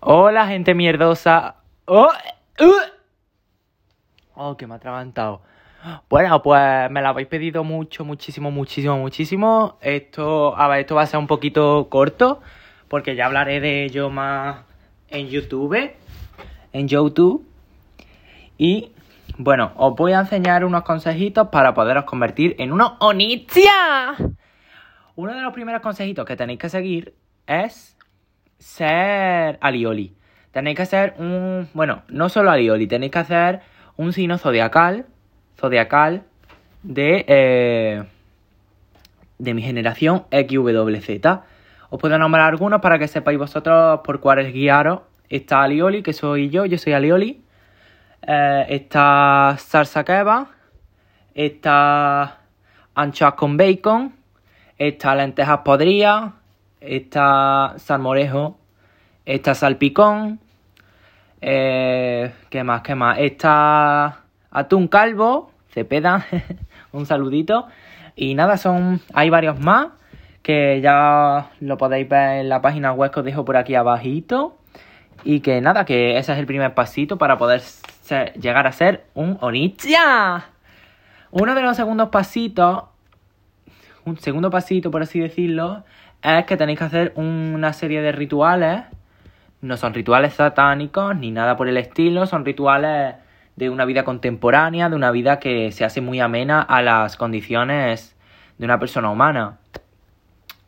Hola, gente mierdosa. Oh, uh. oh, que me ha atragantado. Bueno, pues me lo habéis pedido mucho, muchísimo, muchísimo, muchísimo. Esto, a ver, esto va a ser un poquito corto, porque ya hablaré de ello más en YouTube. En YouTube. Y bueno, os voy a enseñar unos consejitos para poderos convertir en unos Onitia. Uno de los primeros consejitos que tenéis que seguir es ser alioli. Tenéis que hacer un. Bueno, no solo alioli, tenéis que hacer un signo zodiacal. Zodiacal de. Eh, de mi generación XWZ. Os puedo nombrar algunos para que sepáis vosotros por cuáles guiaros. Está Alioli, que soy yo, yo soy Alioli. Eh, está salsa kebab. Está anchoas con bacon. Está lentejas podridas. Está salmorejo. Está salpicón. Eh, ¿Qué más? ¿Qué más? Está atún calvo. Cepeda. Un saludito. Y nada, son. Hay varios más. Que ya lo podéis ver en la página web que os dejo por aquí abajito. Y que nada, que ese es el primer pasito para poder llegar a ser un Onichia. Uno de los segundos pasitos, un segundo pasito por así decirlo, es que tenéis que hacer una serie de rituales. No son rituales satánicos ni nada por el estilo, son rituales de una vida contemporánea, de una vida que se hace muy amena a las condiciones de una persona humana.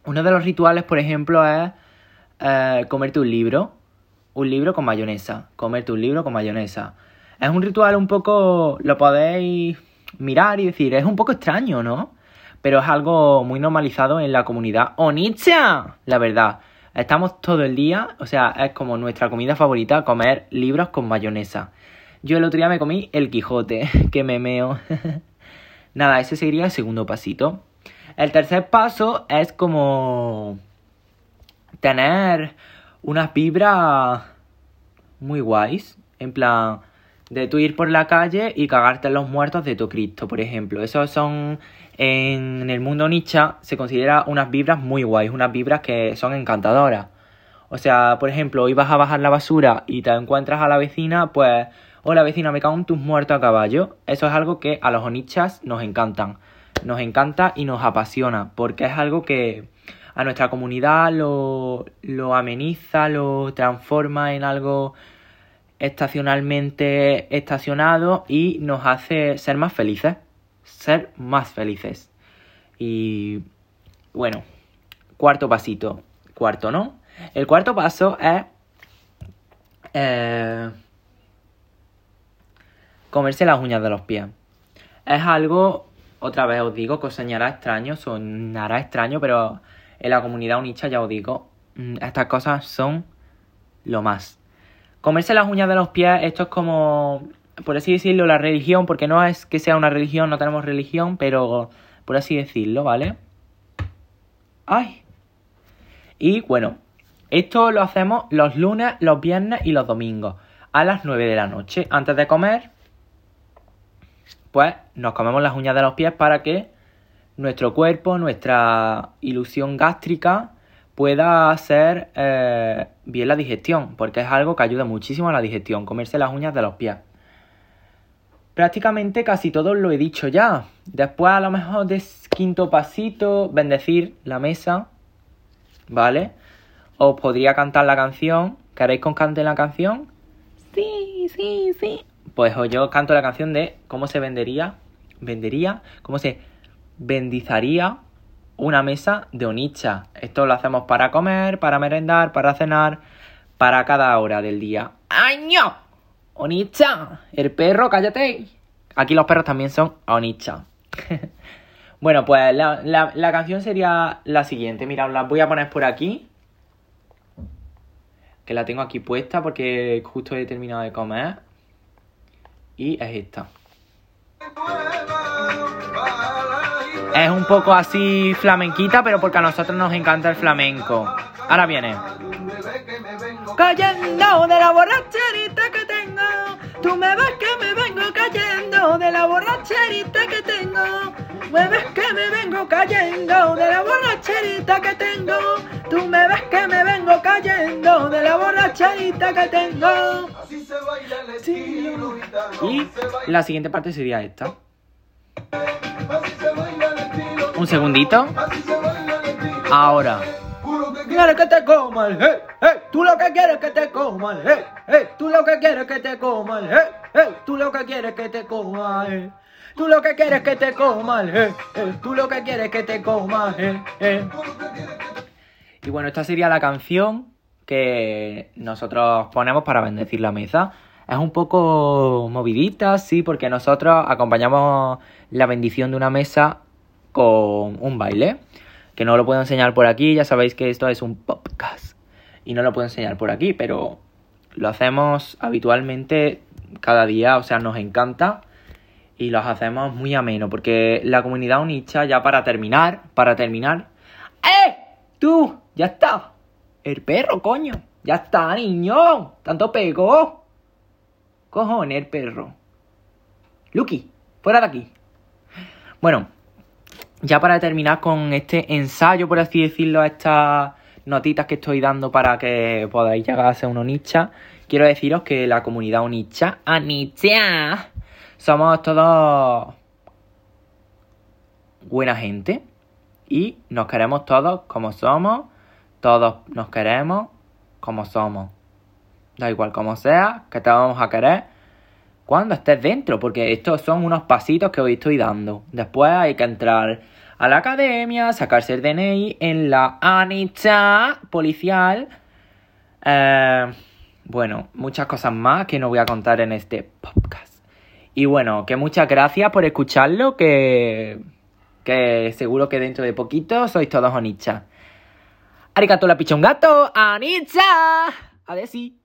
Uno de los rituales, por ejemplo, es eh, comerte un libro. Un libro con mayonesa. Comerte un libro con mayonesa. Es un ritual un poco... Lo podéis mirar y decir, es un poco extraño, ¿no? Pero es algo muy normalizado en la comunidad Onicha, la verdad. Estamos todo el día, o sea, es como nuestra comida favorita, comer libros con mayonesa. Yo el otro día me comí el Quijote, que me meo. Nada, ese sería el segundo pasito. El tercer paso es como tener unas vibras muy guays. En plan, de tú ir por la calle y cagarte en los muertos de tu Cristo, por ejemplo. Esos son, en el mundo nicha, se considera unas vibras muy guays, unas vibras que son encantadoras. O sea, por ejemplo, hoy vas a bajar la basura y te encuentras a la vecina, pues, hola vecina, me cago en tus muertos a caballo. Eso es algo que a los onichas nos encantan. Nos encanta y nos apasiona, porque es algo que a nuestra comunidad lo, lo ameniza, lo transforma en algo estacionalmente estacionado y nos hace ser más felices. Ser más felices. Y bueno, cuarto pasito. Cuarto, ¿no? El cuarto paso es eh, comerse las uñas de los pies. Es algo, otra vez os digo, que os soñará extraño, sonará extraño, pero en la comunidad unicha ya os digo, mm, estas cosas son lo más. Comerse las uñas de los pies, esto es como, por así decirlo, la religión, porque no es que sea una religión, no tenemos religión, pero por así decirlo, ¿vale? ¡Ay! Y bueno, esto lo hacemos los lunes, los viernes y los domingos, a las 9 de la noche. Antes de comer, pues nos comemos las uñas de los pies para que nuestro cuerpo, nuestra ilusión gástrica, pueda hacer eh, bien la digestión, porque es algo que ayuda muchísimo a la digestión, comerse las uñas de los pies. Prácticamente casi todo lo he dicho ya. Después a lo mejor de quinto pasito, bendecir la mesa, ¿vale? Os podría cantar la canción. ¿Queréis que os cante la canción? Sí, sí, sí. Pues yo canto la canción de cómo se vendería, vendería, cómo se bendizaría una mesa de onicha. Esto lo hacemos para comer, para merendar, para cenar, para cada hora del día. ¡Año! ¡Onicha! El perro, cállate. Aquí los perros también son onicha. bueno, pues la, la- canción sería la siguiente. Mira, la voy a poner por aquí. Que la tengo aquí puesta porque justo he terminado de comer. Y es esta. Es un poco así flamenquita, pero porque a nosotros nos encanta el flamenco. Ahora viene. Cayendo de la borracherita que tengo. Tú me ves que me vengo cayendo de la borracherita que tengo. Me ves que me vengo cayendo de la borracherita que tengo. Tú me ves que me vengo cayendo de la borrachadita que tengo. Así se baila el estilo. Y la siguiente parte sería esta. Un segundito. Ahora. Quieres que te coman, hey, hey. Tú lo que quieres que te coman, hey, hey. Tú lo que quieres que te coman, hey, hey. Tú lo que quieres que te coman. Tú lo que quieres que te coman, hey, hey. Tú lo que quieres que te coman, hey, hey. Y bueno, esta sería la canción que nosotros ponemos para bendecir la mesa. Es un poco movidita, sí, porque nosotros acompañamos la bendición de una mesa con un baile. Que no lo puedo enseñar por aquí, ya sabéis que esto es un podcast. Y no lo puedo enseñar por aquí, pero lo hacemos habitualmente cada día, o sea, nos encanta. Y los hacemos muy ameno, porque la comunidad Unicha, ya para terminar, para terminar... ¡Eh! ¡Tú! ¡Ya está! El perro, coño. Ya está, niño. Tanto pegó. Cojones, el perro. Lucky, fuera de aquí. Bueno, ya para terminar con este ensayo, por así decirlo, estas notitas que estoy dando para que podáis llegar a ser un Onicha, quiero deciros que la comunidad Onicha, Anicha, somos todos buena gente y nos queremos todos como somos, todos nos queremos como somos. Da igual como sea, que te vamos a querer cuando estés dentro, porque estos son unos pasitos que hoy estoy dando. Después hay que entrar a la academia, sacarse el DNI en la Anicha policial. Eh, bueno, muchas cosas más que no voy a contar en este podcast. Y bueno, que muchas gracias por escucharlo, que, que seguro que dentro de poquito sois todos Onicha. Arigato la pichongato, Anicha. A ver si.